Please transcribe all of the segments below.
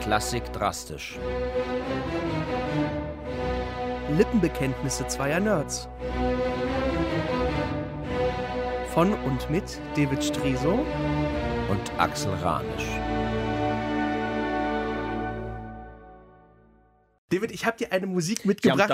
Klassik drastisch. Lippenbekenntnisse zweier Nerds. Von und mit David Striso und Axel Ranisch. David, ich habe dir eine Musik mitgebracht.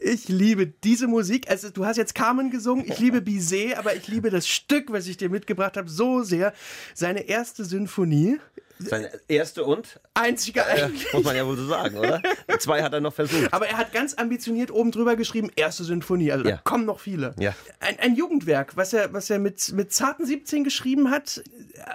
Ich liebe diese Musik. Also du hast jetzt Carmen gesungen, ich liebe Bizet, aber ich liebe das Stück, was ich dir mitgebracht habe, so sehr. Seine erste Symphonie. Seine erste und einzige äh, muss man ja wohl so sagen, oder? Zwei hat er noch versucht. Aber er hat ganz ambitioniert oben drüber geschrieben, erste Symphonie. Also ja. da kommen noch viele. Ja. Ein, ein, Jugendwerk, was er, was er mit, mit zarten 17 geschrieben hat.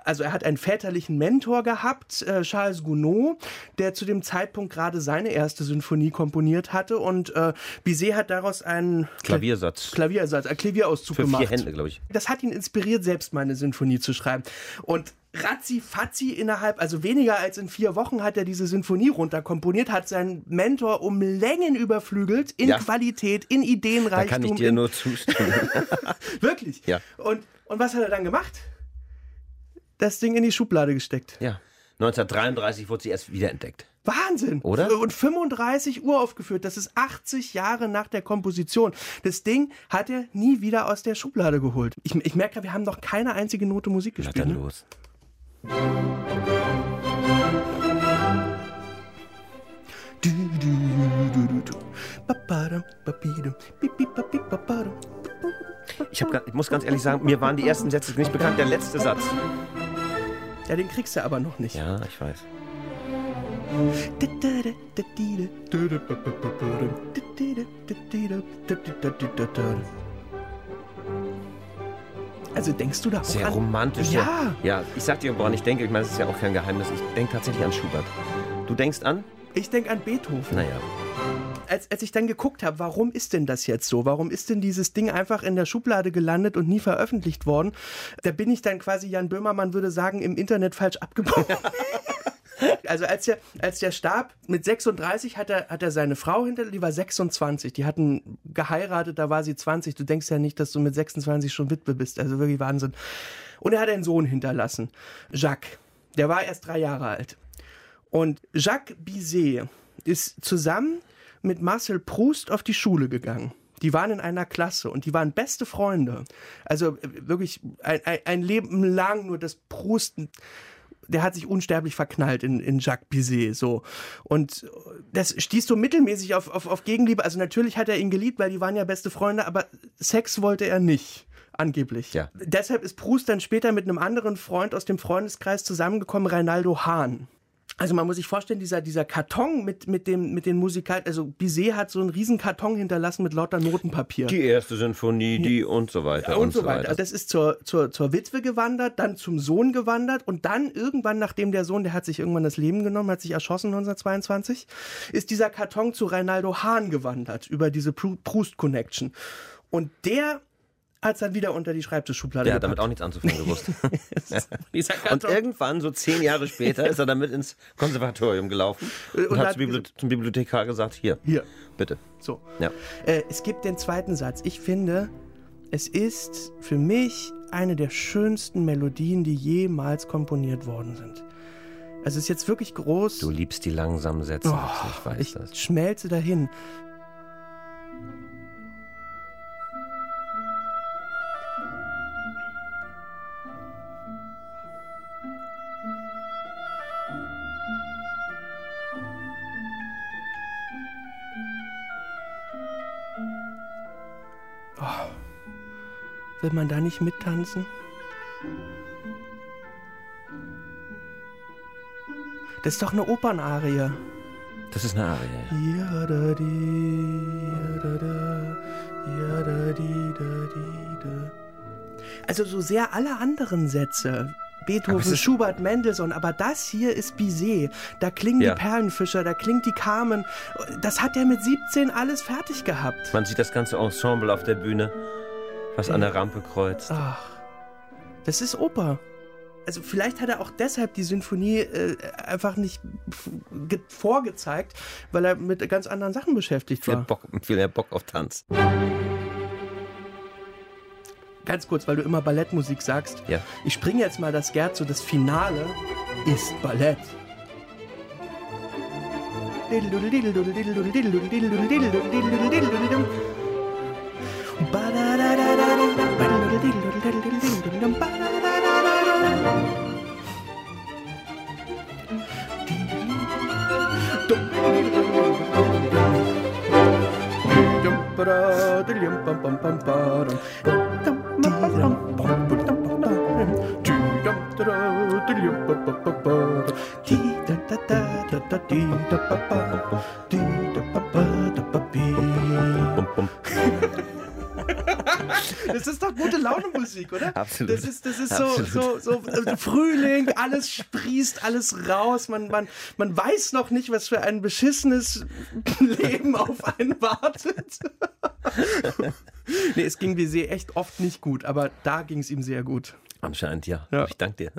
Also er hat einen väterlichen Mentor gehabt, äh, Charles Gounod, der zu dem Zeitpunkt gerade seine erste Symphonie komponiert hatte. Und äh, Bizet hat daraus einen Klaviersatz. Klaviersatz, ein Klavierauszug Für gemacht. vier Hände, glaube ich. Das hat ihn inspiriert, selbst mal eine Symphonie zu schreiben. Und ratzi fatzi innerhalb, also weniger als in vier Wochen hat er diese Sinfonie runterkomponiert, hat seinen Mentor um Längen überflügelt, in ja. Qualität, in Ideenreichtum. Da kann ich dir nur zustimmen. Wirklich? Ja. Und, und was hat er dann gemacht? Das Ding in die Schublade gesteckt. Ja. 1933 wurde sie erst wiederentdeckt. Wahnsinn! Oder? Und 35 Uhr aufgeführt. Das ist 80 Jahre nach der Komposition. Das Ding hat er nie wieder aus der Schublade geholt. Ich, ich merke, wir haben noch keine einzige Note Musik gespielt. Na dann ne? los. Ich, hab, ich muss ganz ehrlich sagen, mir waren die ersten Sätze nicht bekannt, der letzte Satz. Ja, den kriegst du aber noch nicht. Ja, ich weiß. Also denkst du da auch Sehr an? romantisch. Ja. Ja, ich sag dir, woran ich denke, ich meine, das ist ja auch kein Geheimnis, ich denke tatsächlich an Schubert. Du denkst an? Ich denke an Beethoven. Naja. Als, als ich dann geguckt habe, warum ist denn das jetzt so? Warum ist denn dieses Ding einfach in der Schublade gelandet und nie veröffentlicht worden? Da bin ich dann quasi, Jan Böhmermann würde sagen, im Internet falsch abgebaut. Also als der, als der starb, mit 36 hat er, hat er seine Frau hinter, die war 26, die hatten geheiratet, da war sie 20. Du denkst ja nicht, dass du mit 26 schon Witwe bist, also wirklich Wahnsinn. Und er hat einen Sohn hinterlassen, Jacques. Der war erst drei Jahre alt. Und Jacques Bizet ist zusammen mit Marcel Proust auf die Schule gegangen. Die waren in einer Klasse und die waren beste Freunde. Also wirklich ein, ein, ein Leben lang nur das Proust der hat sich unsterblich verknallt in, in Jacques Bizet, so. Und das stieß so mittelmäßig auf, auf, auf Gegenliebe. Also natürlich hat er ihn geliebt, weil die waren ja beste Freunde, aber Sex wollte er nicht. Angeblich. Ja. Deshalb ist Proust dann später mit einem anderen Freund aus dem Freundeskreis zusammengekommen, Reinaldo Hahn. Also man muss sich vorstellen, dieser, dieser Karton mit, mit, dem, mit den Musikal, also Bizet hat so einen riesen Karton hinterlassen mit lauter Notenpapier. Die erste Sinfonie, die und so weiter. Ja, und, und, so weiter. Also das ist zur, zur, zur Witwe gewandert, dann zum Sohn gewandert und dann irgendwann, nachdem der Sohn, der hat sich irgendwann das Leben genommen, hat sich erschossen 1922, ist dieser Karton zu Reinaldo Hahn gewandert über diese Proust Connection. Und der hat es dann wieder unter die Schreibtischschublade Der hat damit auch nichts anzufangen gewusst. und irgendwann, so zehn Jahre später, ist er damit ins Konservatorium gelaufen und, und hat, hat Bibli zum Bibliothekar gesagt, hier, hier, bitte. So. Ja. Äh, es gibt den zweiten Satz. Ich finde, es ist für mich eine der schönsten Melodien, die jemals komponiert worden sind. Also es ist jetzt wirklich groß. Du liebst die langsamen Sätze. Oh, ich weiß ich das. schmelze dahin. Oh. Will man da nicht mittanzen? Das ist doch eine Opernarie. Das ist eine Arie. Ja, da, di, ja, da, da, ja, da, di, da, di, da. Also so sehr alle anderen Sätze. Beethoven, Schubert, Mendelssohn, aber das hier ist Bizet. Da klingen Ja. die Perlenfischer, da klingt die Carmen. Das hat er mit 17 alles fertig gehabt. Man sieht das ganze Ensemble auf der Bühne, was an der Rampe kreuzt. Ach, das ist Oper. Also vielleicht hat er auch deshalb die Sinfonie äh, einfach nicht vorgezeigt, weil er mit ganz anderen Sachen beschäftigt Viel war. Bock, viel mehr Bock auf Tanz. Ganz kurz, weil du immer Ballettmusik sagst. Ja. Ich springe jetzt mal das Scherzo. Das Finale ist Ballett. Das ist doch gute Laune Musik, oder? Absolut. Das ist, das ist so, so, so äh, Frühling, alles sprießt, alles raus. Man, man, man weiß noch nicht, was für ein beschissenes Leben auf einen wartet. Nee, es ging Bizet echt oft nicht gut, aber da ging es ihm sehr gut. Anscheinend ja. Ja. Ich danke dir.